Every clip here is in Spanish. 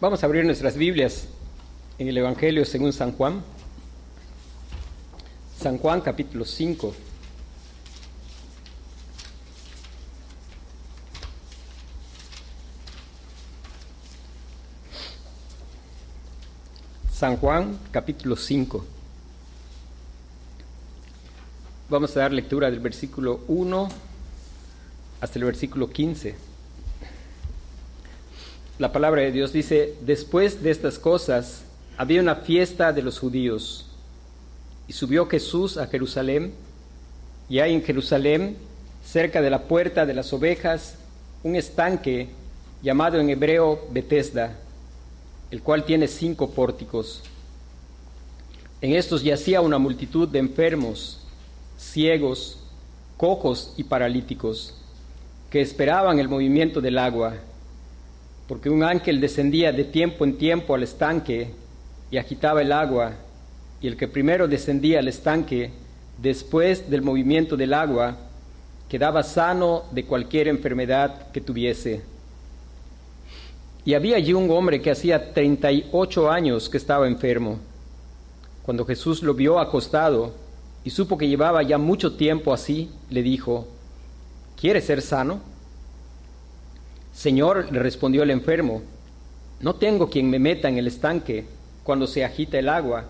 Vamos a abrir nuestras Biblias en el Evangelio según San Juan. San Juan capítulo 5. San Juan capítulo 5. Vamos a dar lectura del versículo 1 hasta el versículo 15. La palabra de Dios dice, después de estas cosas había una fiesta de los judíos y subió Jesús a Jerusalén y hay en Jerusalén, cerca de la puerta de las ovejas, un estanque llamado en hebreo Betesda, el cual tiene cinco pórticos. En estos yacía una multitud de enfermos, ciegos, cojos y paralíticos, que esperaban el movimiento del agua porque un ángel descendía de tiempo en tiempo al estanque y agitaba el agua, y el que primero descendía al estanque, después del movimiento del agua, quedaba sano de cualquier enfermedad que tuviese. Y había allí un hombre que hacía treinta y ocho años que estaba enfermo. Cuando Jesús lo vio acostado y supo que llevaba ya mucho tiempo así, le dijo, ¿quieres ser sano? Señor, le respondió el enfermo, no tengo quien me meta en el estanque cuando se agita el agua,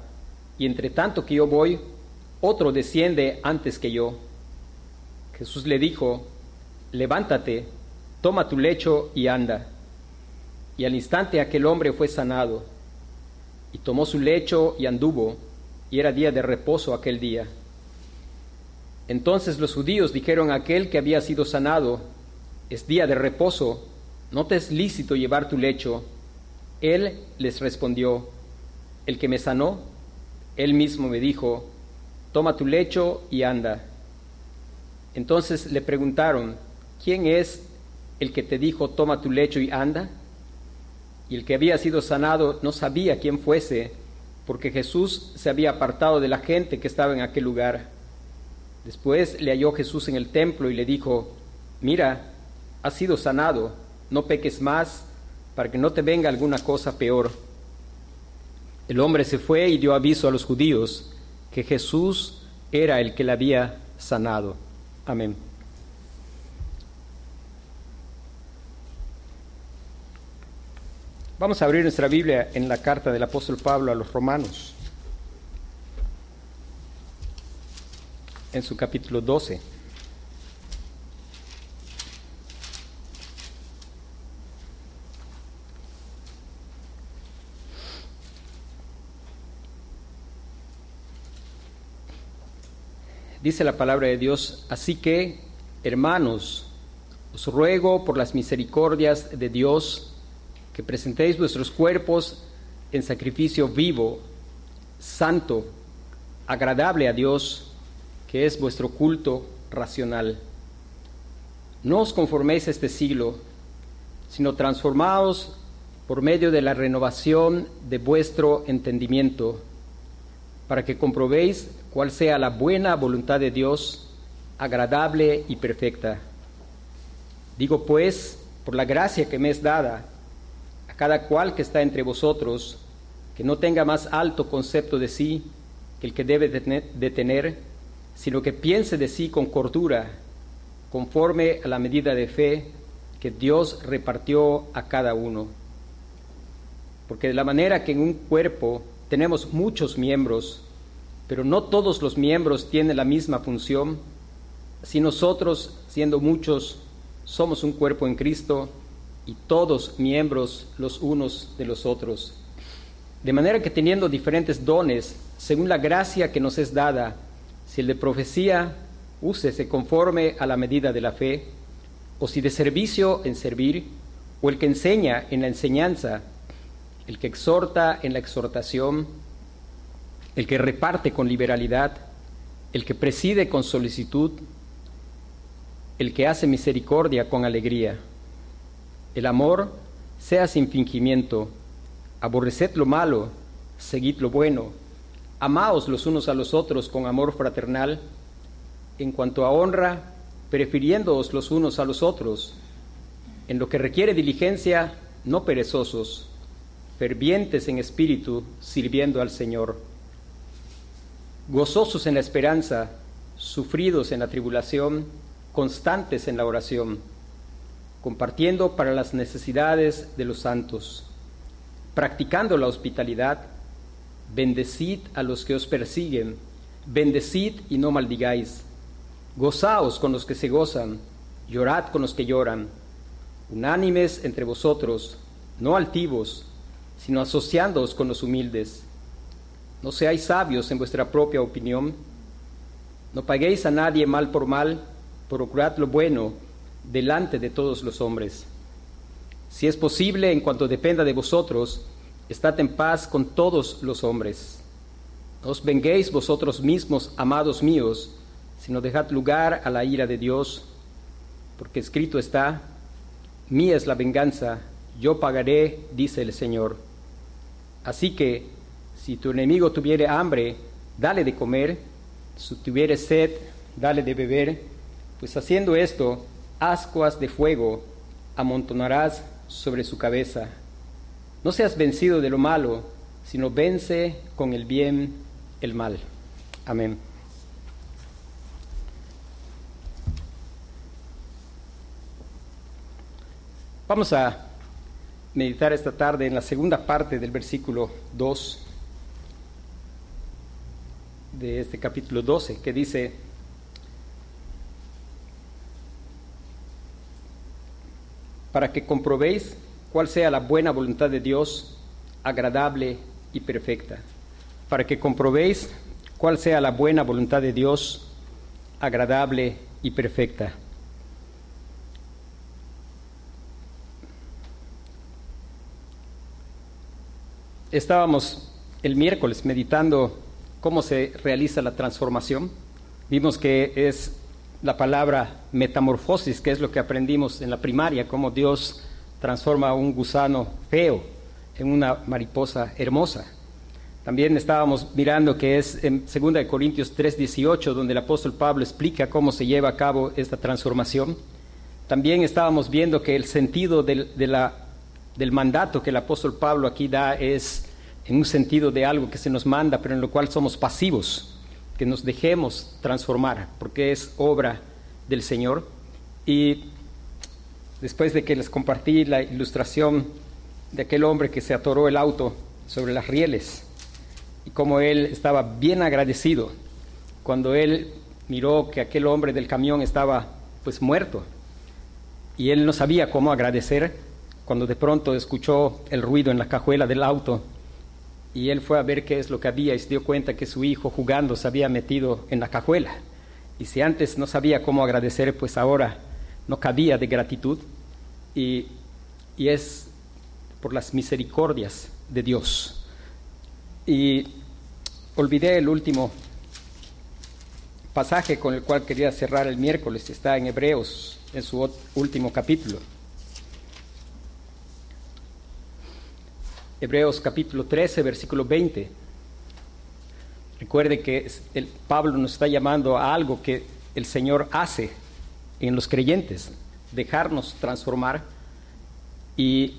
y entre tanto que yo voy, otro desciende antes que yo. Jesús le dijo, levántate, toma tu lecho y anda. Y al instante aquel hombre fue sanado, y tomó su lecho y anduvo, y era día de reposo aquel día. Entonces los judíos dijeron a aquel que había sido sanado, es día de reposo, ¿no te es lícito llevar tu lecho? Él les respondió, el que me sanó, él mismo me dijo, toma tu lecho y anda. Entonces le preguntaron, ¿quién es el que te dijo, toma tu lecho y anda? Y el que había sido sanado no sabía quién fuese, porque Jesús se había apartado de la gente que estaba en aquel lugar. Después le halló Jesús en el templo y le dijo, mira, has sido sanado no peques más, para que no te venga alguna cosa peor. El hombre se fue y dio aviso a los judíos que Jesús era el que le había sanado. Amén. Vamos a abrir nuestra Biblia en la carta del apóstol Pablo a los romanos, en su capítulo 12. Dice la palabra de Dios, así que, hermanos, os ruego por las misericordias de Dios que presentéis vuestros cuerpos en sacrificio vivo, santo, agradable a Dios, que es vuestro culto racional. No os conforméis este siglo, sino transformaos por medio de la renovación de vuestro entendimiento para que comprobéis cuál sea la buena voluntad de Dios, agradable y perfecta. Digo pues, por la gracia que me es dada, a cada cual que está entre vosotros, que no tenga más alto concepto de sí que el que debe de tener, sino que piense de sí con cordura, conforme a la medida de fe que Dios repartió a cada uno. Porque de la manera que en un cuerpo tenemos muchos miembros, pero no todos los miembros tienen la misma función. Si nosotros, siendo muchos, somos un cuerpo en Cristo y todos miembros los unos de los otros. De manera que teniendo diferentes dones, según la gracia que nos es dada, si el de profecía, úsese conforme a la medida de la fe, o si de servicio en servir, o el que enseña en la enseñanza, el que exhorta en la exhortación, el que reparte con liberalidad, el que preside con solicitud, el que hace misericordia con alegría. El amor sea sin fingimiento, aborreced lo malo, seguid lo bueno, amaos los unos a los otros con amor fraternal, en cuanto a honra, prefiriéndoos los unos a los otros, en lo que requiere diligencia, no perezosos, fervientes en espíritu, sirviendo al Señor, gozosos en la esperanza, sufridos en la tribulación, constantes en la oración, compartiendo para las necesidades de los santos, practicando la hospitalidad, bendecid a los que os persiguen, bendecid y no maldigáis, gozaos con los que se gozan, llorad con los que lloran, unánimes entre vosotros, no altivos, sino asociándoos con los humildes. No seáis sabios en vuestra propia opinión, no paguéis a nadie mal por mal, procurad lo bueno delante de todos los hombres. Si es posible, en cuanto dependa de vosotros, estad en paz con todos los hombres. No os venguéis vosotros mismos, amados míos, sino dejad lugar a la ira de Dios, porque escrito está, mía es la venganza, yo pagaré, dice el Señor. Así que, si tu enemigo tuviere hambre, dale de comer, si tuviere sed, dale de beber, pues haciendo esto, ascuas de fuego amontonarás sobre su cabeza. No seas vencido de lo malo, sino vence con el bien el mal. Amén. Vamos a meditar esta tarde en la segunda parte del versículo 2 de este capítulo 12, que dice, para que comprobéis cuál sea la buena voluntad de Dios, agradable y perfecta. Para que comprobéis cuál sea la buena voluntad de Dios, agradable y perfecta. Estábamos el miércoles meditando cómo se realiza la transformación. Vimos que es la palabra metamorfosis, que es lo que aprendimos en la primaria, cómo Dios transforma un gusano feo en una mariposa hermosa. También estábamos mirando que es en 2 Corintios 3:18, donde el apóstol Pablo explica cómo se lleva a cabo esta transformación. También estábamos viendo que el sentido del, del mandato que el apóstol Pablo aquí da es en un sentido de algo que se nos manda, pero en lo cual somos pasivos que nos dejemos transformar, porque es obra del Señor. Y después de que les compartí la ilustración de aquel hombre que se atoró el auto sobre las rieles y cómo él estaba bien agradecido cuando él miró que aquel hombre del camión estaba pues muerto y él no sabía cómo agradecer cuando de pronto escuchó el ruido en la cajuela del auto y él fue a ver qué es lo que había y se dio cuenta que su hijo jugando se había metido en la cajuela. Y si antes no sabía cómo agradecer, pues ahora no cabía de gratitud. Y, y es por las misericordias de Dios. Y olvidé el último pasaje con el cual quería cerrar el miércoles, está en Hebreos, en su último capítulo. Hebreos capítulo 13, versículo 20. Recuerde que el, Pablo nos está llamando a algo que el Señor hace en los creyentes, dejarnos transformar. Y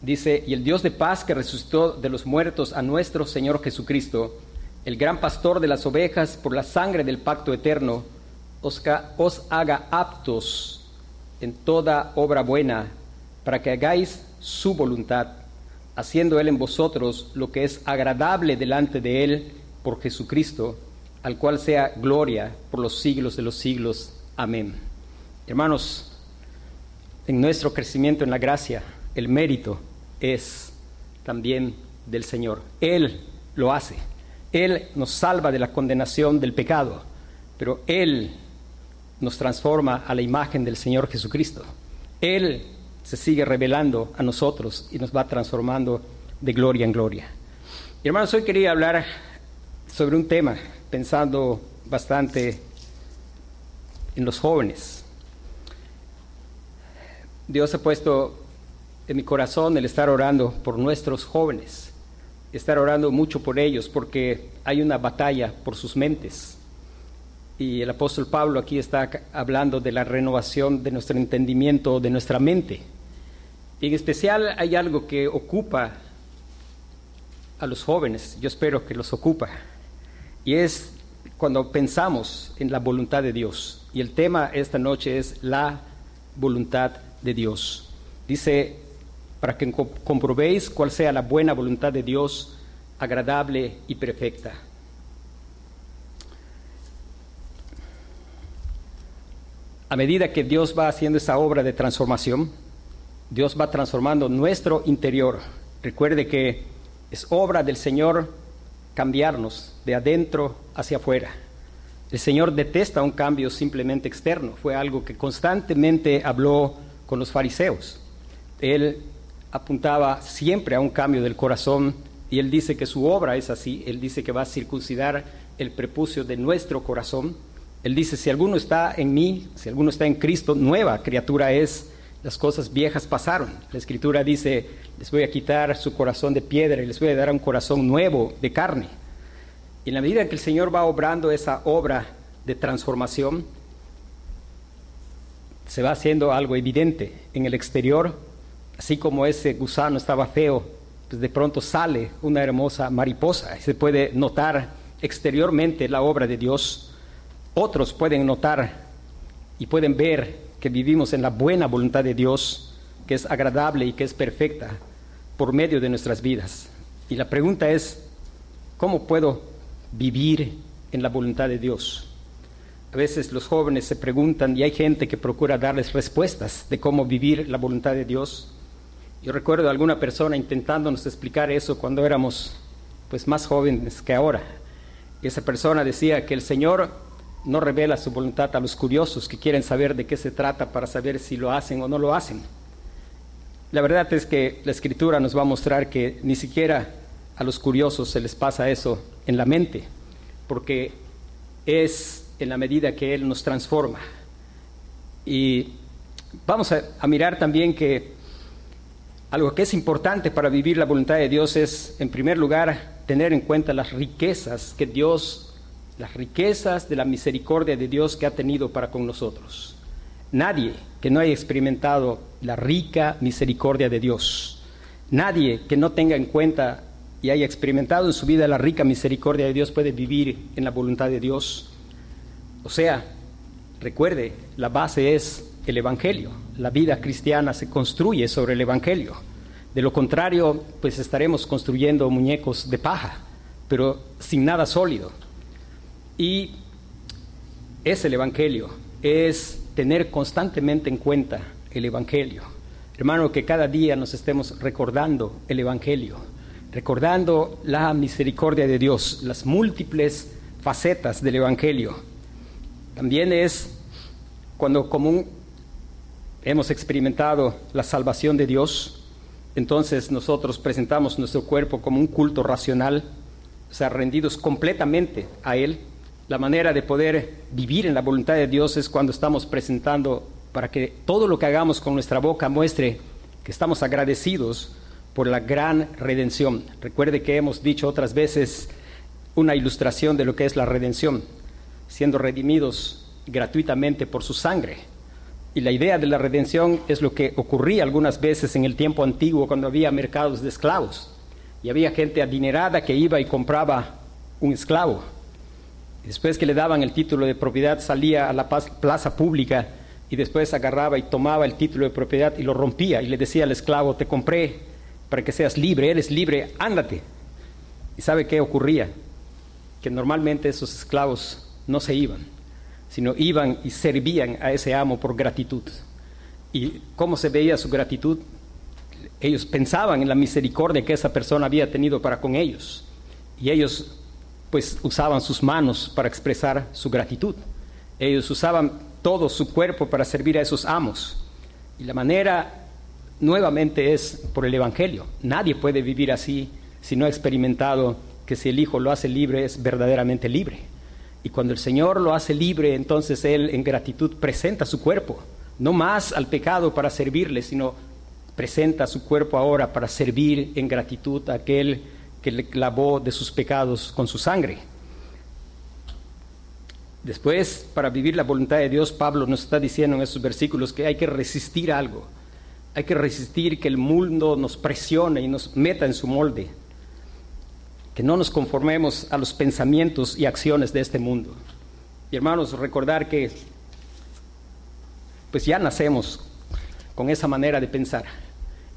dice, y el Dios de paz que resucitó de los muertos a nuestro Señor Jesucristo, el gran pastor de las ovejas por la sangre del pacto eterno, os, os haga aptos en toda obra buena, para que hagáis su voluntad haciendo Él en vosotros lo que es agradable delante de Él por Jesucristo, al cual sea gloria por los siglos de los siglos. Amén. Hermanos, en nuestro crecimiento en la gracia, el mérito es también del Señor. Él lo hace. Él nos salva de la condenación del pecado, pero Él nos transforma a la imagen del Señor Jesucristo. Él se sigue revelando a nosotros y nos va transformando de gloria en gloria. hermanos, hoy quería hablar sobre un tema, pensando bastante en los jóvenes. Dios ha puesto en mi corazón el estar orando por nuestros jóvenes, estar orando mucho por ellos, porque hay una batalla por sus mentes. Y el apóstol Pablo aquí está hablando de la renovación de nuestro entendimiento, de nuestra mente. Y en especial hay algo que ocupa a los jóvenes, yo espero que los ocupa, y es cuando pensamos en la voluntad de Dios. Y el tema esta noche es la voluntad de Dios. Dice, para que comprobéis cuál sea la buena voluntad de Dios, agradable y perfecta. A medida que Dios va haciendo esa obra de transformación, Dios va transformando nuestro interior. Recuerde que es obra del Señor cambiarnos de adentro hacia afuera. El Señor detesta un cambio simplemente externo. Fue algo que constantemente habló con los fariseos. Él apuntaba siempre a un cambio del corazón y él dice que su obra es así. Él dice que va a circuncidar el prepucio de nuestro corazón él dice, si alguno está en mí, si alguno está en Cristo, nueva criatura es, las cosas viejas pasaron. La escritura dice, les voy a quitar su corazón de piedra y les voy a dar un corazón nuevo de carne. Y en la medida que el Señor va obrando esa obra de transformación, se va haciendo algo evidente en el exterior, así como ese gusano estaba feo, pues de pronto sale una hermosa mariposa y se puede notar exteriormente la obra de Dios otros pueden notar y pueden ver que vivimos en la buena voluntad de Dios, que es agradable y que es perfecta por medio de nuestras vidas. Y la pregunta es, ¿cómo puedo vivir en la voluntad de Dios? A veces los jóvenes se preguntan y hay gente que procura darles respuestas de cómo vivir la voluntad de Dios. Yo recuerdo a alguna persona intentándonos explicar eso cuando éramos pues más jóvenes que ahora. Y esa persona decía que el Señor no revela su voluntad a los curiosos que quieren saber de qué se trata para saber si lo hacen o no lo hacen. La verdad es que la escritura nos va a mostrar que ni siquiera a los curiosos se les pasa eso en la mente, porque es en la medida que Él nos transforma. Y vamos a, mirar también que algo que es importante para vivir la voluntad de Dios es, en primer lugar, tener en cuenta las riquezas que Dios las riquezas de la misericordia de Dios que ha tenido para con nosotros. Nadie que no haya experimentado la rica misericordia de Dios, nadie que no tenga en cuenta y haya experimentado en su vida la rica misericordia de Dios puede vivir en la voluntad de Dios. O sea, recuerde, la base es el Evangelio. La vida cristiana se construye sobre el Evangelio. De lo contrario, pues estaremos construyendo muñecos de paja, pero sin nada sólido. Y es el Evangelio, es tener constantemente en cuenta el Evangelio. Hermano, que cada día nos estemos recordando el Evangelio, recordando la misericordia de Dios, las múltiples facetas del Evangelio. También es cuando común hemos experimentado la salvación de Dios, entonces nosotros presentamos nuestro cuerpo como un culto racional, o sea, rendidos completamente a Él la manera de poder vivir en la voluntad de Dios es cuando estamos presentando para que todo lo que hagamos con nuestra boca muestre que estamos agradecidos por la gran redención. Recuerde que hemos dicho otras veces una ilustración de lo que es la redención, siendo redimidos gratuitamente por su sangre. Y la idea de la redención es lo que ocurría algunas veces en el tiempo antiguo cuando había mercados de esclavos y había gente adinerada que iba y compraba un esclavo Después que le daban el título de propiedad, salía a la plaza pública y después agarraba y tomaba el título de propiedad y lo rompía y le decía al esclavo, te compré para que seas libre, eres libre, ándate. ¿Y sabe qué ocurría? Que normalmente esos esclavos no se iban, sino iban y servían a ese amo por gratitud. ¿Y cómo se veía su gratitud? Ellos pensaban en la misericordia que esa persona había tenido para con ellos. Y ellos pues usaban sus manos para expresar su gratitud. Ellos usaban todo su cuerpo para servir a esos amos. Y la manera nuevamente es por el Evangelio. Nadie puede vivir así si no ha experimentado que si el Hijo lo hace libre es verdaderamente libre. Y cuando el Señor lo hace libre, entonces Él en gratitud presenta su cuerpo, no más al pecado para servirle, sino presenta su cuerpo ahora para servir en gratitud a aquel que le clavó de sus pecados con su sangre. Después, para vivir la voluntad de Dios, Pablo nos está diciendo en esos versículos que hay que resistir algo. Hay que resistir que el mundo nos presione y nos meta en su molde. que no nos conformemos a los pensamientos y acciones de este mundo. Y hermanos, recordar que pues ya nacemos con esa manera de pensar.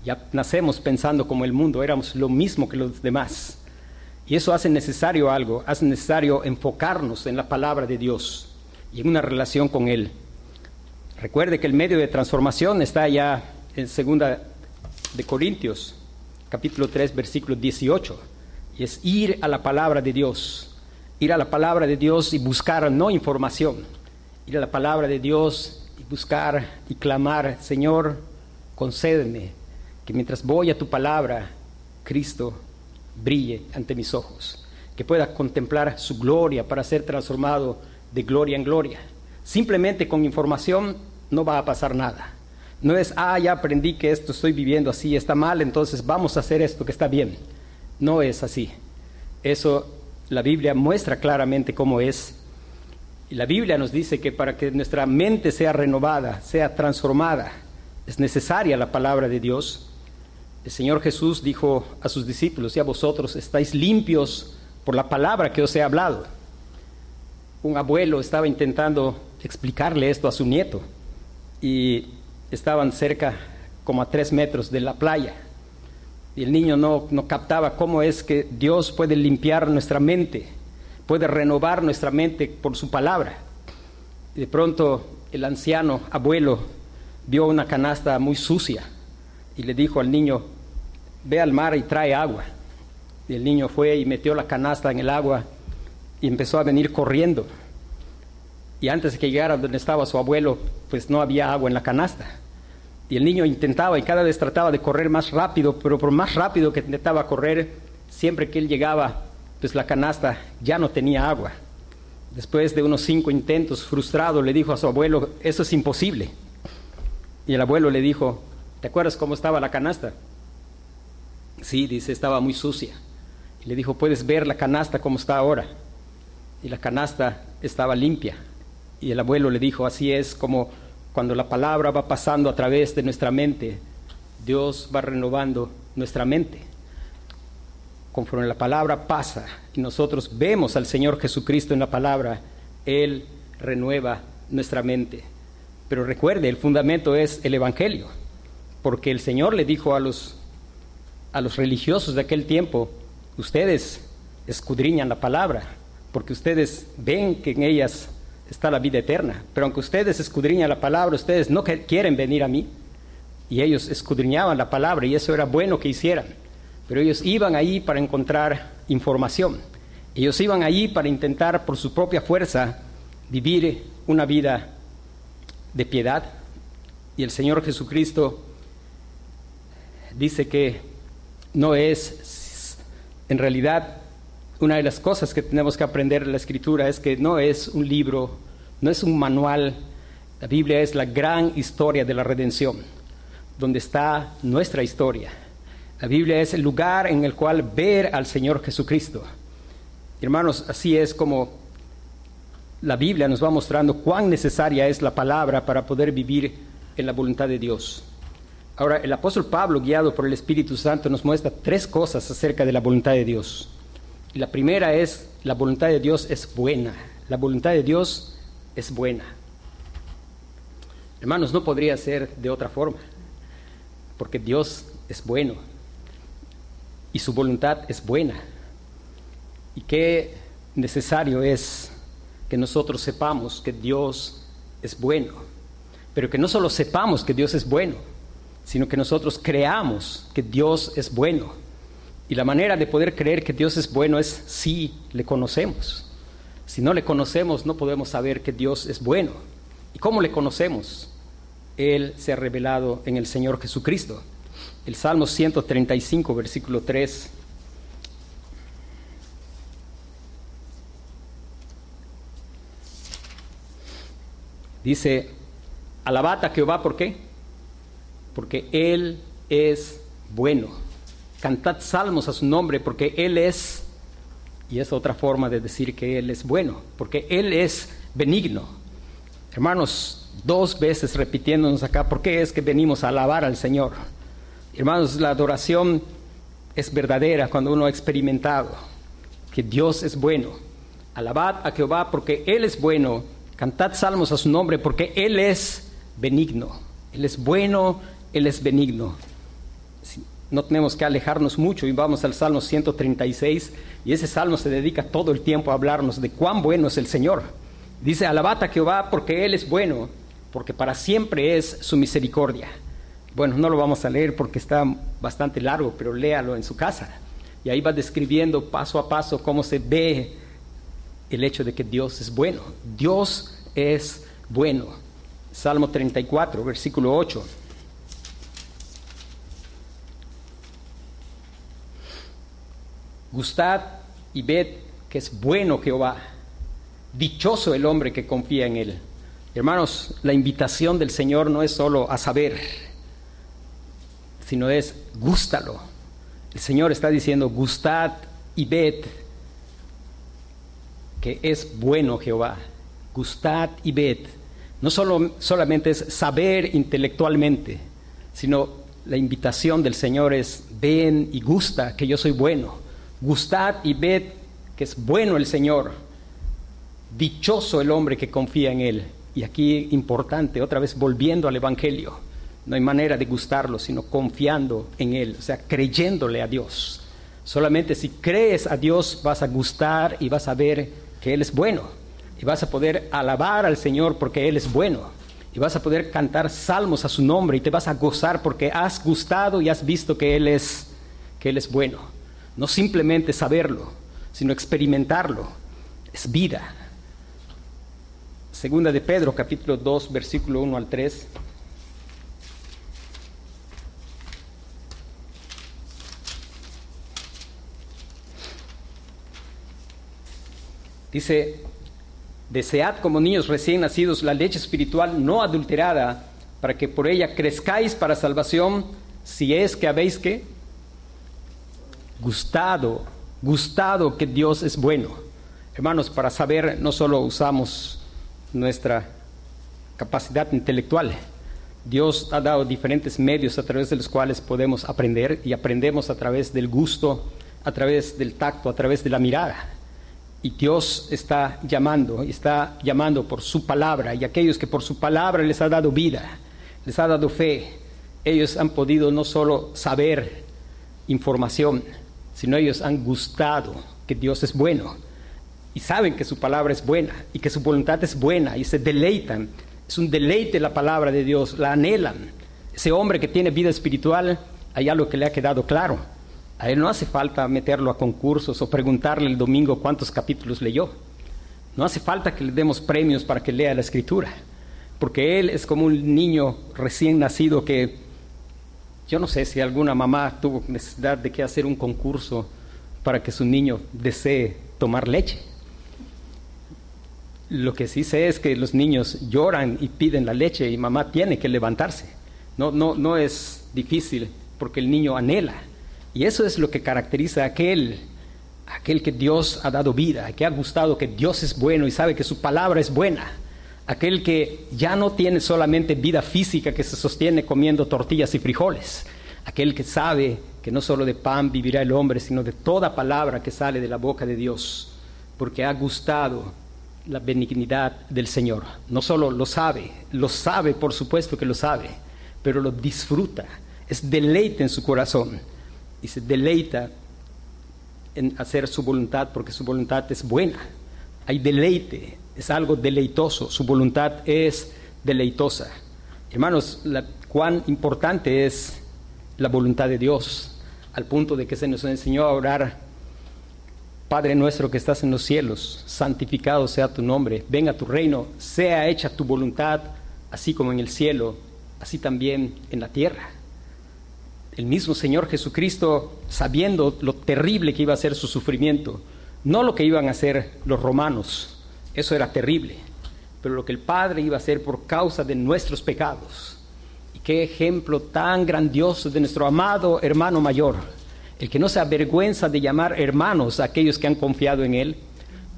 Ya nacemos pensando como el mundo, éramos lo mismo que los demás. Y eso hace necesario algo, hace necesario enfocarnos en la palabra de Dios y en una relación con Él. Recuerde que el medio de transformación está ya en segunda de Corintios, capítulo 3, versículo 18, y es ir a la palabra de Dios, ir a la palabra de Dios y buscar no información, ir a la palabra de Dios y buscar y clamar, Señor, concédeme que mientras voy a tu palabra, Cristo brille ante mis ojos, que pueda contemplar su gloria para ser transformado de gloria en gloria. Simplemente con información no va a pasar nada. No es, ah, ya aprendí que esto estoy viviendo así, está mal, entonces vamos a hacer esto que está bien. No es así. Eso la Biblia muestra claramente cómo es. Y la Biblia nos dice que para que nuestra mente sea renovada, sea transformada, es necesaria la palabra de Dios. El Señor Jesús dijo a sus discípulos, y a vosotros estáis limpios por la palabra que os he hablado. Un abuelo estaba intentando explicarle esto a su nieto y estaban cerca como a tres metros de la playa. Y el niño no, no captaba cómo es que Dios puede limpiar nuestra mente, puede renovar nuestra mente por su palabra. De pronto el anciano abuelo vio una canasta muy sucia y le dijo al niño, ve al mar y trae agua. Y el niño fue y metió la canasta en el agua y empezó a venir corriendo. Y antes de que llegara donde estaba su abuelo, pues no había agua en la canasta. Y el niño intentaba y cada vez trataba de correr más rápido, pero por más rápido que intentaba correr, siempre que él llegaba, pues la canasta ya no tenía agua. Después de unos cinco intentos, frustrado, le dijo a su abuelo, eso es imposible. Y el abuelo le dijo, ¿te acuerdas cómo estaba la canasta? Sí, dice, estaba muy sucia. Y le dijo, ¿puedes ver la canasta como está ahora? Y la canasta estaba limpia. Y el abuelo le dijo, así es como cuando la palabra va pasando a través de nuestra mente, Dios va renovando nuestra mente. Conforme la palabra pasa y nosotros vemos al Señor Jesucristo en la palabra, Él renueva nuestra mente. Pero recuerde, el fundamento es el Evangelio, porque el Señor le dijo a los, a los religiosos de aquel tiempo, ustedes escudriñan la palabra, porque ustedes ven que en ellas está la vida eterna. Pero aunque ustedes escudriñan la palabra, ustedes no quieren venir a mí. Y ellos escudriñaban la palabra y eso era bueno que hicieran. Pero ellos iban ahí para encontrar información. Ellos iban allí para intentar por su propia fuerza vivir una vida de piedad. Y el Señor Jesucristo dice que no es en realidad una de las cosas que tenemos que aprender de la escritura es que no es un libro, no es un manual. La Biblia es la gran historia de la redención, donde está nuestra historia. La Biblia es el lugar en el cual ver al Señor Jesucristo. Hermanos, así es como la Biblia nos va mostrando cuán necesaria es la palabra para poder vivir en la voluntad de Dios. Ahora, el apóstol Pablo, guiado por el Espíritu Santo, nos muestra tres cosas acerca de la voluntad de Dios. La primera es, la voluntad de Dios es buena. La voluntad de Dios es buena. Hermanos, no podría ser de otra forma, porque Dios es bueno y su voluntad es buena. Y qué necesario es que nosotros sepamos que Dios es bueno, pero que no solo sepamos que Dios es bueno, sino que nosotros creamos que Dios es bueno y la manera de poder creer que Dios es bueno es si le conocemos. Si no le conocemos, no podemos saber que Dios es bueno. ¿Y cómo le conocemos? Él se ha revelado en el Señor Jesucristo. El Salmo 135, versículo 3. Dice, alabad a Jehová, ¿por qué? Porque Él es bueno cantad salmos a su nombre porque Él es, y es otra forma de decir que Él es bueno, porque Él es benigno. Hermanos, dos veces repitiéndonos acá, ¿por qué es que venimos a alabar al Señor? Hermanos, la adoración es verdadera cuando uno ha experimentado que Dios es bueno. Alabad a Jehová porque Él es bueno. Cantad salmos a su nombre porque Él es benigno. Él es bueno, Él es benigno. No tenemos que alejarnos mucho y vamos al Salmo 136 y ese salmo se dedica todo el tiempo a hablarnos de cuán bueno es el Señor. Dice, alabad a Jehová porque Él es bueno, porque para siempre es su misericordia. Bueno, no lo vamos a leer porque está bastante largo, pero léalo en su casa. Y ahí va describiendo paso a paso cómo se ve el hecho de que Dios es bueno. Dios es bueno. Salmo 34, versículo 8. Gustad y ved que es bueno Jehová. Dichoso el hombre que confía en él. Hermanos, la invitación del Señor no es solo a saber, sino es gústalo. El Señor está diciendo, gustad y ved que es bueno Jehová. Gustad y ved. No solo, solamente es saber intelectualmente, sino la invitación del Señor es, ven y gusta que yo soy bueno. Gustad y ved que es bueno el Señor. Dichoso el hombre que confía en Él. Y aquí importante, otra vez volviendo al Evangelio. No hay manera de gustarlo, sino confiando en Él, o sea, creyéndole a Dios. Solamente si crees a Dios vas a gustar y vas a ver que Él es bueno. Y vas a poder alabar al Señor porque Él es bueno. Y vas a poder cantar salmos a su nombre y te vas a gozar porque has gustado y has visto que Él es, que Él es bueno. No simplemente saberlo, sino experimentarlo. Es vida. Segunda de Pedro, capítulo 2, versículo 1 al 3. Dice, desead como niños recién nacidos la leche espiritual no adulterada, para que por ella crezcáis para salvación, si es que habéis que gustado, gustado que Dios es bueno. Hermanos, para saber no solo usamos nuestra capacidad intelectual, Dios ha dado diferentes medios a través de los cuales podemos aprender y aprendemos a través del gusto, a través del tacto, a través de la mirada. Y Dios está llamando, está llamando por su palabra. Y aquellos que por su palabra les ha dado vida, les ha dado fe, ellos han podido no solo saber información, sino ellos han gustado que Dios es bueno. Y saben que su palabra es buena y que su voluntad es buena y se deleitan. Es un deleite la palabra de Dios, la anhelan. Ese hombre que tiene vida espiritual, hay algo que le ha quedado claro a él no hace falta meterlo a concursos o preguntarle el domingo cuántos capítulos leyó. No hace falta que le demos premios para que lea la escritura, porque él es como un niño recién nacido que yo no sé si alguna mamá tuvo necesidad de que hacer un concurso para que su niño desee tomar leche. Lo que sí sé es que los niños lloran y piden la leche y mamá tiene que levantarse. No, no, no es difícil porque el niño anhela. Y eso es lo que caracteriza a aquel, aquel que Dios ha dado vida, que ha gustado que Dios es bueno y sabe que su palabra es buena. Aquel que ya no tiene solamente vida física que se sostiene comiendo tortillas y frijoles. Aquel que sabe que no solo de pan vivirá el hombre, sino de toda palabra que sale de la boca de Dios, porque ha gustado la benignidad del Señor. No solo lo sabe, lo sabe, por supuesto que lo sabe, pero lo disfruta, es deleite en su corazón y se deleita en hacer su voluntad porque su voluntad es buena. Hay deleite, es algo deleitoso, su voluntad es deleitosa. Hermanos, cuán importante es la voluntad de Dios, al punto de que se nos enseñó a orar, Padre nuestro que estás en los cielos, santificado sea tu nombre, venga tu reino, sea hecha tu voluntad, así como en el cielo, así también en la tierra el mismo Señor Jesucristo, sabiendo lo terrible que iba a ser su sufrimiento, no lo que iban a hacer los romanos, eso era terrible, pero lo que el Padre iba a hacer por causa de nuestros pecados. Y qué ejemplo tan grandioso de nuestro amado hermano mayor, el que no se avergüenza de llamar hermanos a aquellos que han confiado en Él,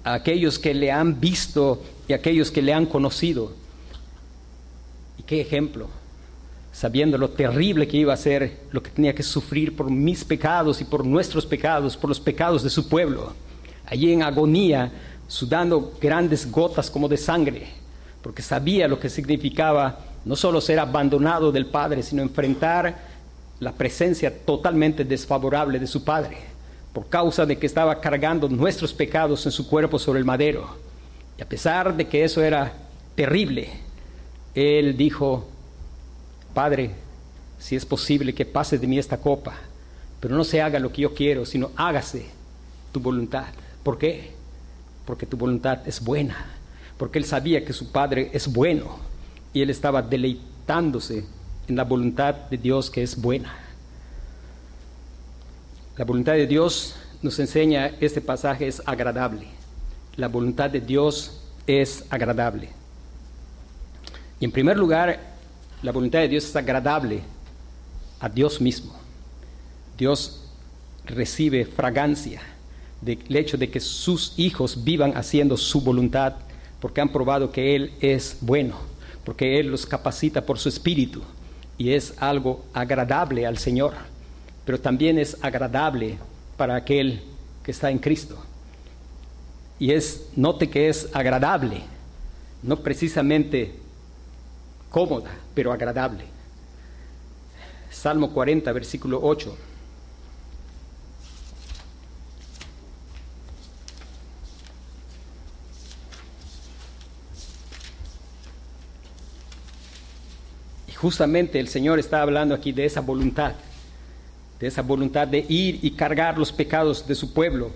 a aquellos que le han visto y a aquellos que le han conocido. Y qué ejemplo sabiendo lo terrible que iba a ser, lo que tenía que sufrir por mis pecados y por nuestros pecados, por los pecados de su pueblo. allí en agonía, sudando grandes gotas como de sangre, porque sabía lo que significaba no solo ser abandonado del Padre, sino enfrentar la presencia totalmente desfavorable de su Padre, por causa de que estaba cargando nuestros pecados en su cuerpo sobre el madero. Y a pesar de que eso era terrible, él dijo, Padre, si es posible que pase de mí esta copa, pero no se haga lo que yo quiero, sino hágase tu voluntad. ¿Por qué? Porque tu voluntad es buena, porque él sabía que su Padre es bueno y él estaba deleitándose en la voluntad de Dios que es buena. La voluntad de Dios nos enseña, este pasaje es agradable. La voluntad de Dios es agradable. Y en primer lugar, la voluntad de Dios es agradable a Dios mismo. Dios recibe fragancia del hecho de que sus hijos vivan haciendo su voluntad, porque han probado que Él es bueno, porque Él los capacita por su espíritu y es algo agradable al Señor, pero también es agradable para aquel que está en Cristo. Y es, note que es agradable, no precisamente cómoda, pero agradable. Salmo 40, versículo 8. Justamente el Señor está hablando aquí de esa voluntad, de esa voluntad de ir y cargar los pecados de su pueblo,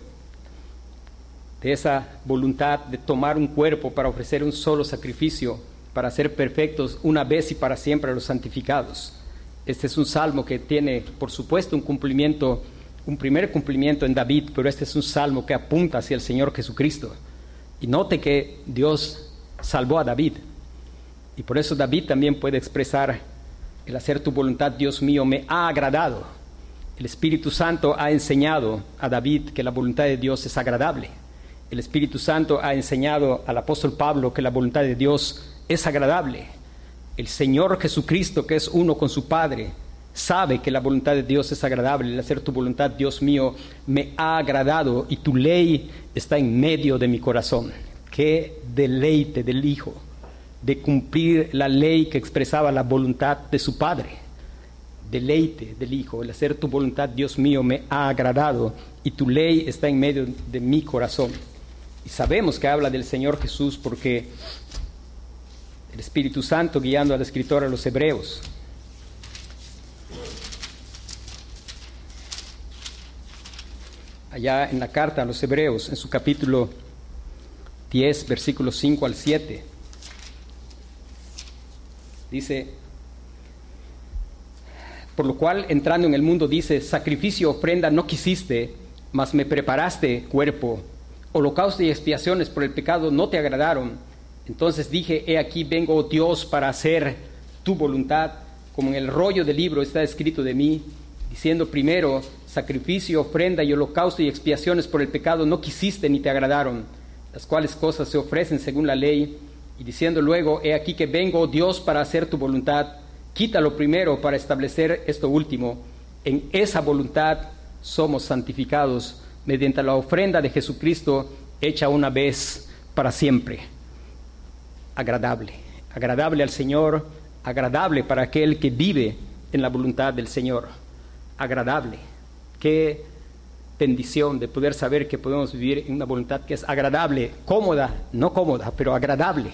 de esa voluntad de tomar un cuerpo para ofrecer un solo sacrificio, para ser perfectos una vez y para siempre a los santificados. Este es un salmo que tiene, por supuesto, un cumplimiento, un primer cumplimiento en David, pero este es un salmo que apunta hacia el Señor Jesucristo. Y note que Dios salvó a David. Y por eso David también puede expresar, el hacer tu voluntad, Dios mío, me ha agradado. El Espíritu Santo ha enseñado a David que la voluntad de Dios es agradable. El Espíritu Santo ha enseñado al apóstol Pablo que la voluntad de Dios es agradable. El Señor Jesucristo, que es uno con su Padre, sabe que la voluntad de Dios es agradable. El hacer tu voluntad, Dios mío, me ha agradado y tu ley está en medio de mi corazón. Qué deleite del Hijo de cumplir la ley que expresaba la voluntad de su Padre. Deleite del Hijo, el hacer tu voluntad, Dios mío, me ha agradado y tu ley está en medio de mi corazón. Y sabemos que habla del Señor Jesús porque el Espíritu Santo guiando al escritor a los hebreos. Allá en la carta a los hebreos, en su capítulo 10, versículos 5 al 7, dice, por lo cual entrando en el mundo dice, sacrificio, ofrenda no quisiste, mas me preparaste cuerpo, holocausto y expiaciones por el pecado no te agradaron. Entonces dije, he aquí vengo oh Dios para hacer tu voluntad, como en el rollo del libro está escrito de mí, diciendo primero, sacrificio, ofrenda y holocausto y expiaciones por el pecado no quisiste ni te agradaron, las cuales cosas se ofrecen según la ley, y diciendo luego, he aquí que vengo Dios para hacer tu voluntad, quítalo primero para establecer esto último, en esa voluntad somos santificados mediante la ofrenda de Jesucristo hecha una vez para siempre. Agradable, agradable al Señor, agradable para aquel que vive en la voluntad del Señor, agradable. Qué bendición de poder saber que podemos vivir en una voluntad que es agradable, cómoda, no cómoda, pero agradable,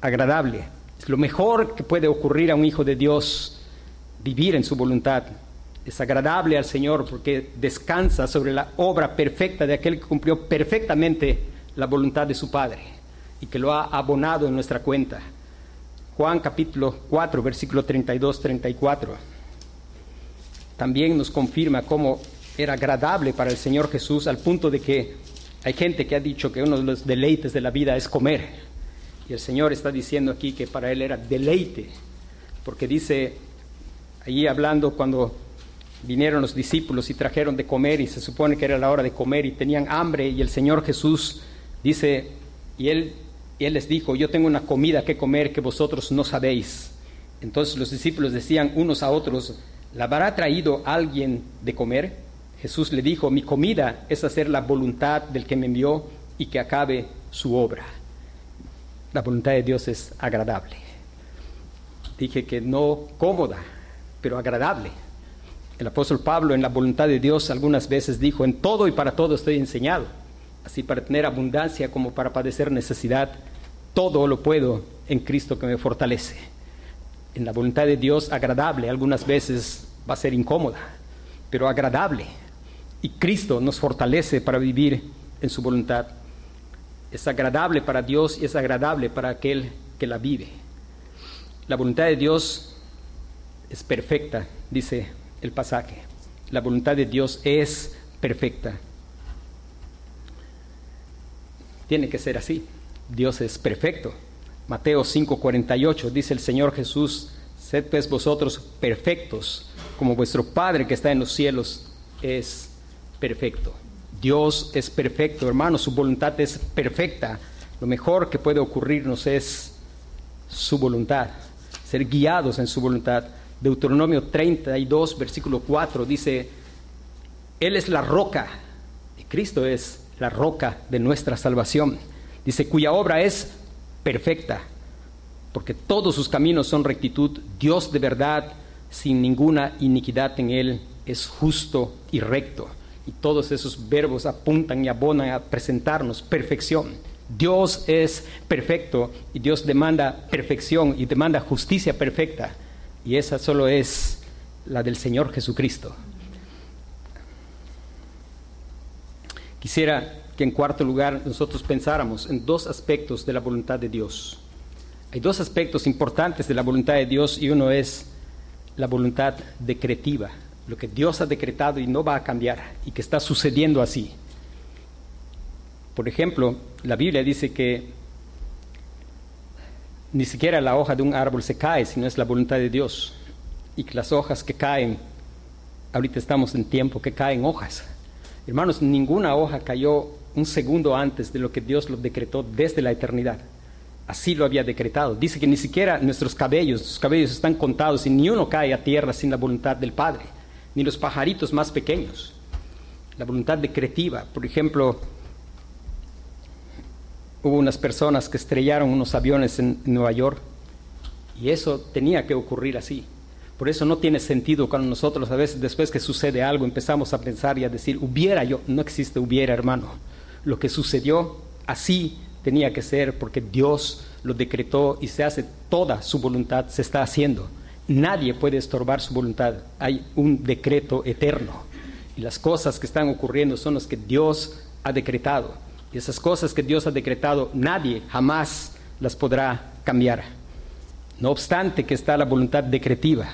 agradable. Es lo mejor que puede ocurrir a un hijo de Dios, vivir en su voluntad. Es agradable al Señor porque descansa sobre la obra perfecta de aquel que cumplió perfectamente la voluntad de su Padre y que lo ha abonado en nuestra cuenta. Juan capítulo 4, versículo 32-34. También nos confirma cómo era agradable para el Señor Jesús al punto de que hay gente que ha dicho que uno de los deleites de la vida es comer. Y el Señor está diciendo aquí que para él era deleite, porque dice, allí hablando cuando vinieron los discípulos y trajeron de comer y se supone que era la hora de comer y tenían hambre y el Señor Jesús dice, y él y él les dijo, yo tengo una comida que comer que vosotros no sabéis. Entonces los discípulos decían unos a otros, ¿la habrá traído alguien de comer? Jesús le dijo, mi comida es hacer la voluntad del que me envió y que acabe su obra. La voluntad de Dios es agradable. Dije que no cómoda, pero agradable. El apóstol Pablo en la voluntad de Dios algunas veces dijo, en todo y para todo estoy enseñado, así para tener abundancia como para padecer necesidad, todo lo puedo en Cristo que me fortalece. En la voluntad de Dios agradable, algunas veces va a ser incómoda, pero agradable. Y Cristo nos fortalece para vivir en su voluntad. Es agradable para Dios y es agradable para aquel que la vive. La voluntad de Dios es perfecta, dice el pasaje. La voluntad de Dios es perfecta. Tiene que ser así. Dios es perfecto. Mateo 5:48 dice el Señor Jesús, sed pues vosotros perfectos, como vuestro Padre que está en los cielos es perfecto. Dios es perfecto, hermano, su voluntad es perfecta. Lo mejor que puede ocurrirnos es su voluntad, ser guiados en su voluntad. Deuteronomio 32, versículo 4 dice, Él es la roca, y Cristo es la roca de nuestra salvación. Dice, cuya obra es perfecta, porque todos sus caminos son rectitud, Dios de verdad, sin ninguna iniquidad en Él, es justo y recto. Y todos esos verbos apuntan y abonan a presentarnos perfección. Dios es perfecto y Dios demanda perfección y demanda justicia perfecta y esa solo es la del Señor Jesucristo. Quisiera que en cuarto lugar nosotros pensáramos en dos aspectos de la voluntad de Dios. Hay dos aspectos importantes de la voluntad de Dios y uno es la voluntad decretiva, lo que Dios ha decretado y no va a cambiar y que está sucediendo así. Por ejemplo, la Biblia dice que ni siquiera la hoja de un árbol se cae, sino es la voluntad de Dios. Y que las hojas que caen, ahorita estamos en tiempo que caen hojas. Hermanos, ninguna hoja cayó un segundo antes de lo que Dios lo decretó desde la eternidad. Así lo había decretado. Dice que ni siquiera nuestros cabellos, los cabellos están contados y ni uno cae a tierra sin la voluntad del Padre, ni los pajaritos más pequeños. La voluntad decretiva, por ejemplo, hubo unas personas que estrellaron unos aviones en, Nueva York y eso tenía que ocurrir así. Por eso no tiene sentido cuando nosotros a veces después que sucede algo empezamos a pensar y a decir, hubiera yo, no existe hubiera hermano. Lo que sucedió así tenía que ser porque Dios lo decretó y se hace toda su voluntad, se está haciendo. Nadie puede estorbar su voluntad. Hay un decreto eterno. Y las cosas que están ocurriendo son las que Dios ha decretado. Y esas cosas que Dios ha decretado, nadie jamás las podrá cambiar. No obstante que está la voluntad decretiva.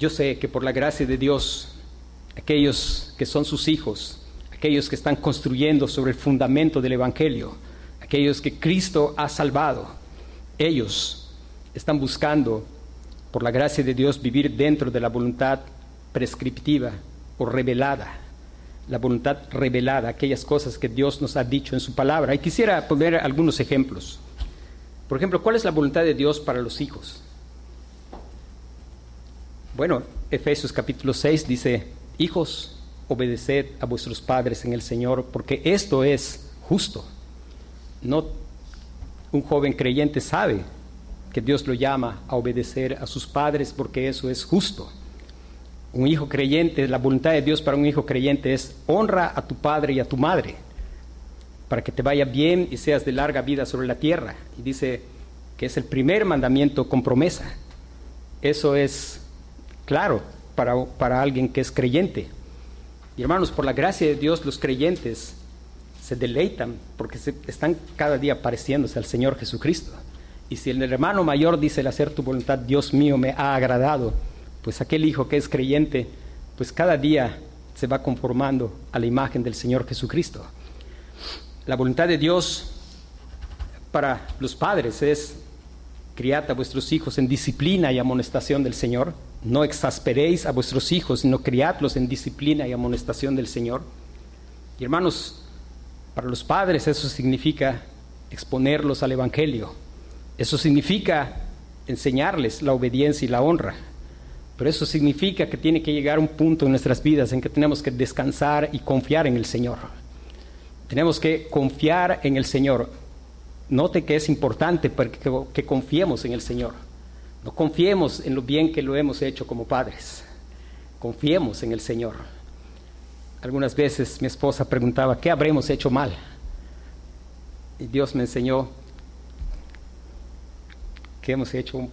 Yo sé que por la gracia de Dios, aquellos que son sus hijos, aquellos que están construyendo sobre el fundamento del Evangelio, aquellos que Cristo ha salvado, ellos están buscando, por la gracia de Dios, vivir dentro de la voluntad prescriptiva o revelada la voluntad revelada, aquellas cosas que Dios nos ha dicho en su palabra. Y quisiera poner algunos ejemplos. Por ejemplo, ¿cuál es la voluntad de Dios para los hijos? Bueno, Efesios capítulo 6 dice, hijos, obedeced a vuestros padres en el Señor, porque esto es justo. No un joven creyente sabe que Dios lo llama a obedecer a sus padres porque eso es justo. Un hijo creyente, la voluntad de Dios para un hijo creyente es honra a tu padre y a tu madre, para que te vaya bien y seas de larga vida sobre la tierra. Y dice que es el primer mandamiento con promesa. Eso es claro para, para alguien que es creyente. Y hermanos, por la gracia de Dios, los creyentes se deleitan porque se, están cada día pareciéndose al Señor Jesucristo. Y si el hermano mayor dice el hacer tu voluntad, Dios mío, me ha agradado, pues aquel hijo que es creyente, pues cada día se va conformando a la imagen del Señor Jesucristo. La voluntad de Dios para los padres es criad a vuestros hijos en disciplina y amonestación del Señor. No exasperéis a vuestros hijos, sino criadlos en disciplina y amonestación del Señor. Y hermanos, para los padres eso significa exponerlos al Evangelio. Eso significa enseñarles la obediencia y la honra Pero eso significa que tiene que llegar un punto en nuestras vidas en que tenemos que descansar y confiar en el Señor. Tenemos que confiar en el Señor. Note que es importante que confiemos en el Señor. No confiemos en lo bien que lo hemos hecho como padres. Confiemos en el Señor. Algunas veces mi esposa preguntaba, ¿qué habremos hecho mal? Y Dios me enseñó que hemos hecho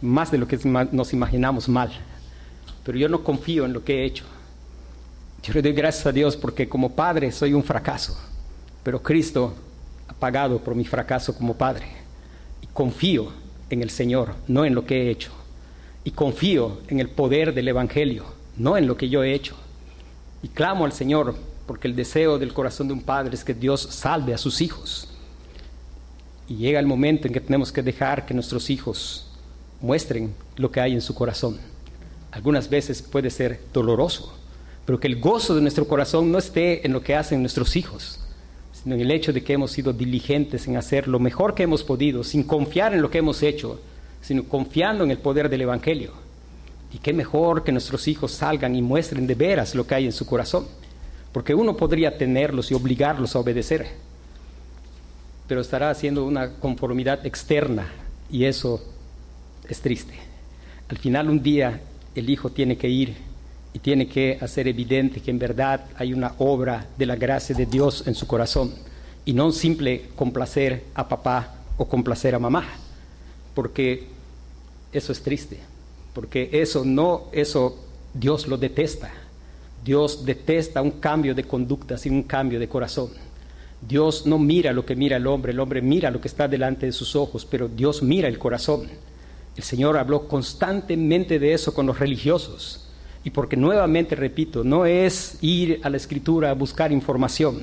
más de lo que nos imaginamos mal. Pero yo no confío en lo que he hecho. Yo le doy gracias a Dios porque como padre soy un fracaso, pero Cristo ha pagado por mi fracaso como padre. Y confío en el Señor, no en lo que he hecho. Y confío en el poder del Evangelio, no en lo que yo he hecho. Y clamo al Señor porque el deseo del corazón de un padre es que Dios salve a sus hijos. Y llega el momento en que tenemos que dejar que nuestros hijos muestren lo que hay en su corazón. Algunas veces puede ser doloroso, pero que el gozo de nuestro corazón no esté en lo que hacen nuestros hijos, sino en el hecho de que hemos sido diligentes en hacer lo mejor que hemos podido, sin confiar en lo que hemos hecho, sino confiando en el poder del Evangelio. Y qué mejor que nuestros hijos salgan y muestren de veras lo que hay en su corazón, porque uno podría tenerlos y obligarlos a obedecer, pero estará haciendo una conformidad externa y eso es triste. Al final un día el hijo tiene que ir y tiene que hacer evidente que en verdad hay una obra de la gracia de Dios en su corazón y no simple complacer a papá o complacer a mamá, porque eso es triste, porque eso no, eso Dios lo detesta. Dios detesta un cambio de conducta sin un cambio de corazón. Dios no mira lo que mira el hombre, el hombre mira lo que está delante de sus ojos, pero Dios mira el corazón. El Señor habló constantemente de eso con los religiosos. Y porque nuevamente repito, no es ir a la escritura a buscar información,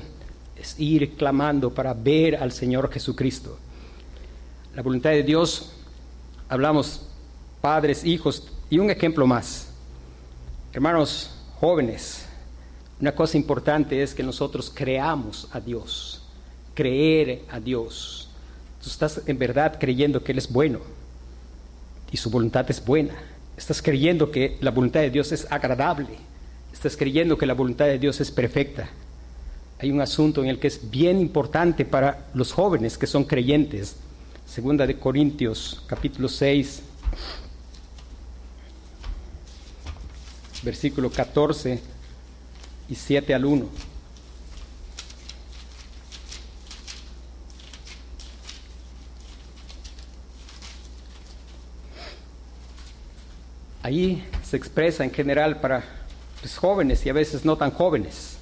es ir clamando para ver al Señor Jesucristo. La voluntad de Dios, hablamos padres, hijos, y un ejemplo más. Hermanos jóvenes, una cosa importante es que nosotros creamos a Dios, creer a Dios. Tú estás en verdad creyendo que Él es bueno y su voluntad es buena. Estás creyendo que la voluntad de Dios es agradable. Estás creyendo que la voluntad de Dios es perfecta. Hay un asunto en el que es bien importante para los jóvenes que son creyentes. Segunda de Corintios, capítulo 6, versículo 14 y 7 al 1. Ahí se expresa en general para los jóvenes y a veces no tan jóvenes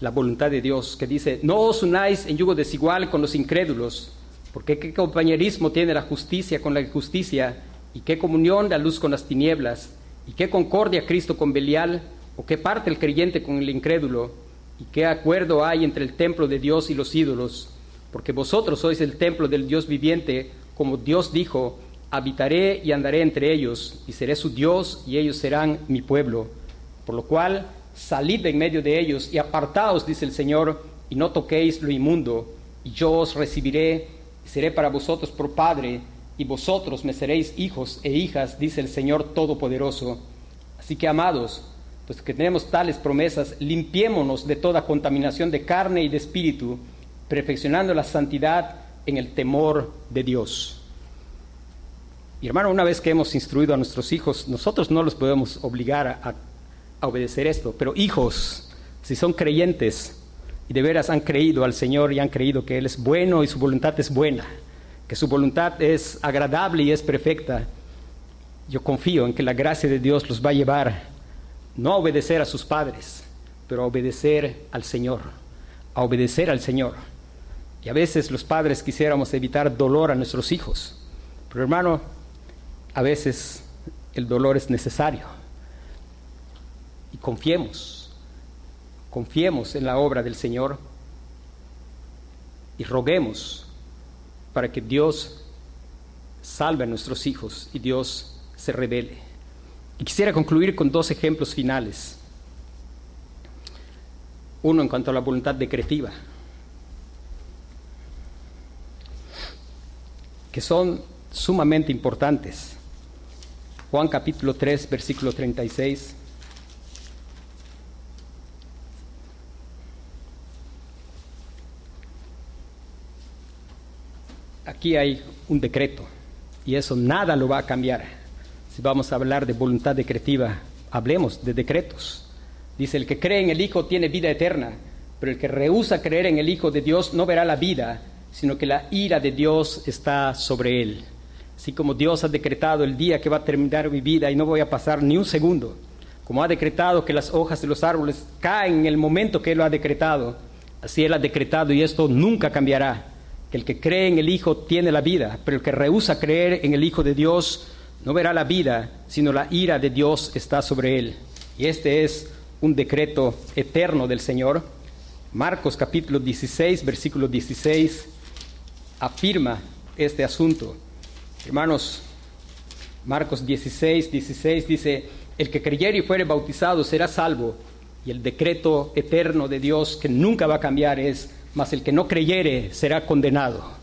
la voluntad de Dios que dice, no os unáis en yugo desigual con los incrédulos, porque qué compañerismo tiene la justicia con la injusticia y qué comunión la luz con las tinieblas y qué concordia Cristo con Belial o qué parte el creyente con el incrédulo y qué acuerdo hay entre el templo de Dios y los ídolos, porque vosotros sois el templo del Dios viviente, como Dios dijo, habitaré y andaré entre ellos, y seré su Dios, y ellos serán mi pueblo. Por lo cual, salid de en medio de ellos y apartaos, dice el Señor, y no toquéis lo inmundo, y yo os recibiré, y seré para vosotros por Padre, y vosotros me seréis hijos e hijas, dice el Señor Todopoderoso. Así que, amados, pues que tenemos tales promesas, limpiémonos de toda contaminación de carne y de espíritu, perfeccionando la santidad en el temor de Dios. Y hermano, una vez que hemos instruido a nuestros hijos, nosotros no los podemos obligar a, obedecer esto, pero hijos, si son creyentes y de veras han creído al Señor y han creído que Él es bueno y su voluntad es buena, que su voluntad es agradable y es perfecta, yo confío en que la gracia de Dios los va a llevar no obedecer a sus padres, pero a obedecer al Señor, a obedecer al Señor. Y a veces los padres quisiéramos evitar dolor a nuestros hijos, pero hermano, a veces el dolor es necesario. Y confiemos, confiemos en la obra del Señor y roguemos para que Dios salve a nuestros hijos y Dios se revele. Y quisiera concluir con dos ejemplos finales. Uno en cuanto a la voluntad decretiva, que son sumamente importantes. Juan capítulo 3, versículo 36. Aquí hay un decreto y eso nada lo va a cambiar. Si vamos a hablar de voluntad decretiva, hablemos de decretos. Dice, el que cree en el Hijo tiene vida eterna, pero el que rehúsa creer en el Hijo de Dios no verá la vida, sino que la ira de Dios está sobre él. Así como Dios ha decretado el día que va a terminar mi vida y no voy a pasar ni un segundo, como ha decretado que las hojas de los árboles caen en el momento que Él lo ha decretado, así Él ha decretado y esto nunca cambiará, que el que cree en el Hijo tiene la vida, pero el que rehúsa creer en el Hijo de Dios no verá la vida, sino la ira de Dios está sobre él. Y este es un decreto eterno del Señor. Marcos capítulo 16, versículo 16, afirma este asunto. Hermanos, Marcos 16, 16 dice, el que creyere y fuere bautizado será salvo, y el decreto eterno de Dios que nunca va a cambiar es, mas el que no creyere será condenado.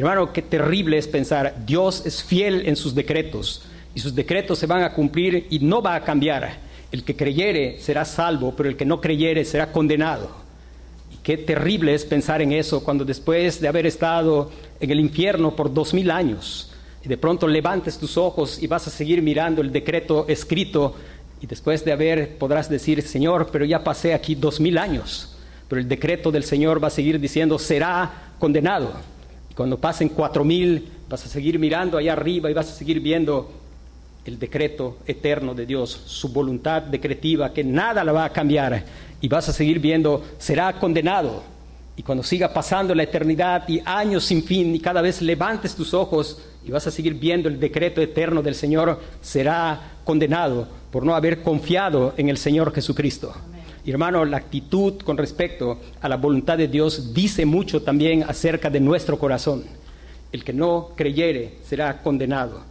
Hermano, qué terrible es pensar, Dios es fiel en sus decretos, y sus decretos se van a cumplir y no va a cambiar. El que creyere será salvo, pero el que no creyere será condenado. Y qué terrible es pensar en eso cuando después de haber estado en el infierno por dos mil años, y de pronto levantes tus ojos y vas a seguir mirando el decreto escrito, y después de haber podrás decir, Señor, pero ya pasé aquí dos mil años, pero el decreto del Señor va a seguir diciendo, será condenado. Cuando pasen cuatro mil, vas a seguir mirando allá arriba y vas a seguir viendo el decreto eterno de Dios, su voluntad decretiva, que nada la va a cambiar. Y vas a seguir viendo, será condenado. Y cuando siga pasando la eternidad y años sin fin, y cada vez levantes tus ojos y vas a seguir viendo el decreto eterno del Señor, será condenado por no haber confiado en el Señor Jesucristo. Y hermano, la actitud con respecto a la voluntad de Dios dice mucho también acerca de nuestro corazón. El que no creyere será condenado.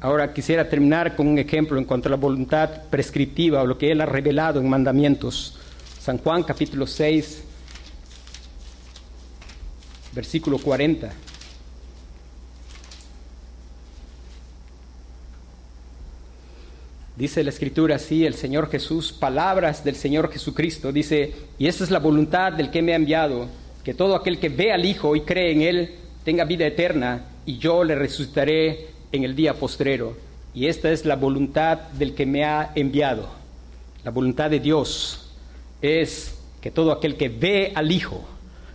Ahora quisiera terminar con un ejemplo en cuanto a la voluntad prescriptiva o lo que Él ha revelado en mandamientos. San Juan capítulo 6, versículo 40. Dice la escritura así, el Señor Jesús, palabras del Señor Jesucristo, dice, y esta es la voluntad del que me ha enviado, que todo aquel que ve al Hijo y cree en Él tenga vida eterna, y yo le resucitaré en el día postrero. Y esta es la voluntad del que me ha enviado. La voluntad de Dios es que todo aquel que ve al Hijo,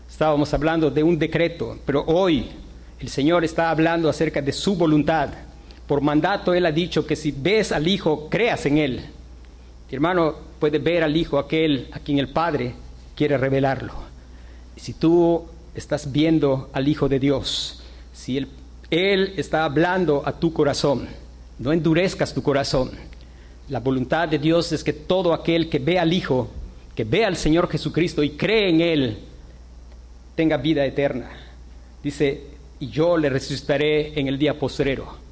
estábamos hablando de un decreto, pero hoy el Señor está hablando acerca de su voluntad. Por mandato Él ha dicho que si ves al Hijo, creas en Él. hermano puede ver al Hijo aquel a quien el Padre quiere revelarlo. Si tú estás viendo al Hijo de Dios, si el él está hablando a tu corazón. No endurezcas tu corazón. La voluntad de Dios es que todo aquel que ve al Hijo, que ve al Señor Jesucristo y cree en Él, tenga vida eterna. Dice, y yo le resucitaré en el día postrero.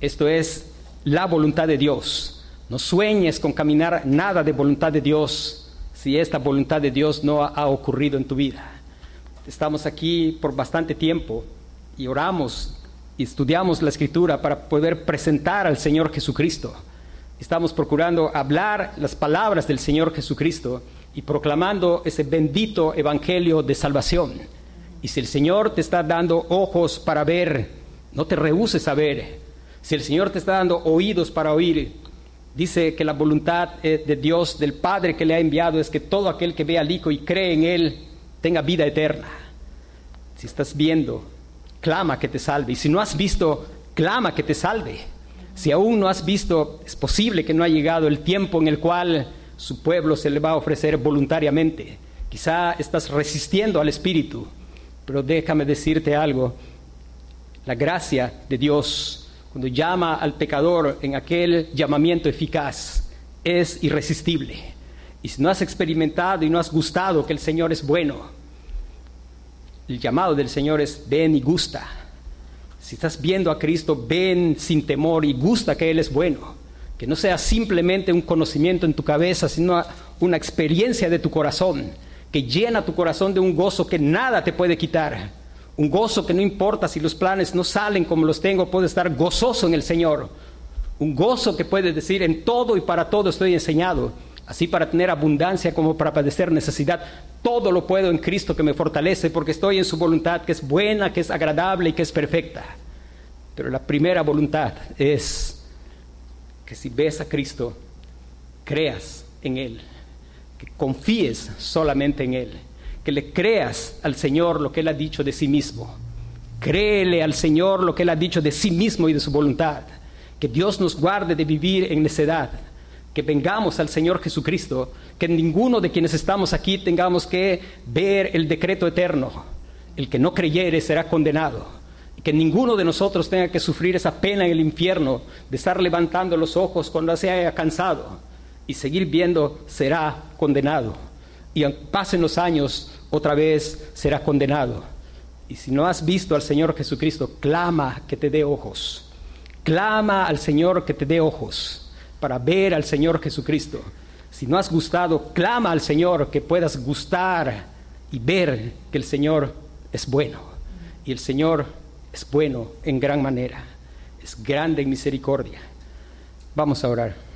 Esto es la voluntad de Dios. No sueñes con caminar nada de voluntad de Dios si esta voluntad de Dios no ha ocurrido en tu vida. Estamos aquí por bastante tiempo y oramos y estudiamos la escritura para poder presentar al Señor Jesucristo. Estamos procurando hablar las palabras del Señor Jesucristo y proclamando ese bendito evangelio de salvación. Y si el Señor te está dando ojos para ver, no te rehuses a ver. Si el Señor te está dando oídos para oír, dice que la voluntad eh, de Dios, del Padre que le ha enviado, es que todo aquel que ve al Hijo y cree en Él tenga vida eterna. Si estás viendo clama que te salve. Y si no has visto, clama que te salve. Si aún no has visto, es posible que no ha llegado el tiempo en el cual su pueblo se le va a ofrecer voluntariamente. Quizá estás resistiendo al Espíritu, pero déjame decirte algo. La gracia de Dios, cuando llama al pecador en aquel llamamiento eficaz, es irresistible. Y si no has experimentado y no has gustado que el Señor es bueno, el llamado del Señor es ven y gusta. Si estás viendo a Cristo, ven sin temor y gusta que Él es bueno. Que no sea simplemente un conocimiento en tu cabeza, sino una experiencia de tu corazón, que llena tu corazón de un gozo que nada te puede quitar. Un gozo que no importa si los planes no salen como los tengo, puedo estar gozoso en el Señor. Un gozo que puede decir en todo y para todo estoy enseñado. Así para tener abundancia como para padecer necesidad. Todo lo puedo en Cristo que me fortalece porque estoy en su voluntad que es buena, que es agradable y que es perfecta. Pero la primera voluntad es que si ves a Cristo, creas en Él, que confíes solamente en Él, que le creas al Señor lo que Él ha dicho de sí mismo. Créele al Señor lo que Él ha dicho de sí mismo y de su voluntad. Que Dios nos guarde de vivir en necedad. Que vengamos al Señor Jesucristo. Que ninguno de quienes estamos aquí tengamos que ver el decreto eterno. El que no creyere será condenado. Y que ninguno de nosotros tenga que sufrir esa pena en el infierno de estar levantando los ojos cuando se haya cansado y seguir viendo será condenado. Y pasen los años, otra vez será condenado. Y si no has visto al Señor Jesucristo, clama que te dé ojos. Clama al Señor que te dé ojos para ver al Señor Jesucristo. Si no has gustado, clama al Señor que puedas gustar y ver que el Señor es bueno. Y el Señor es bueno en gran manera. Es grande en misericordia. Vamos a orar.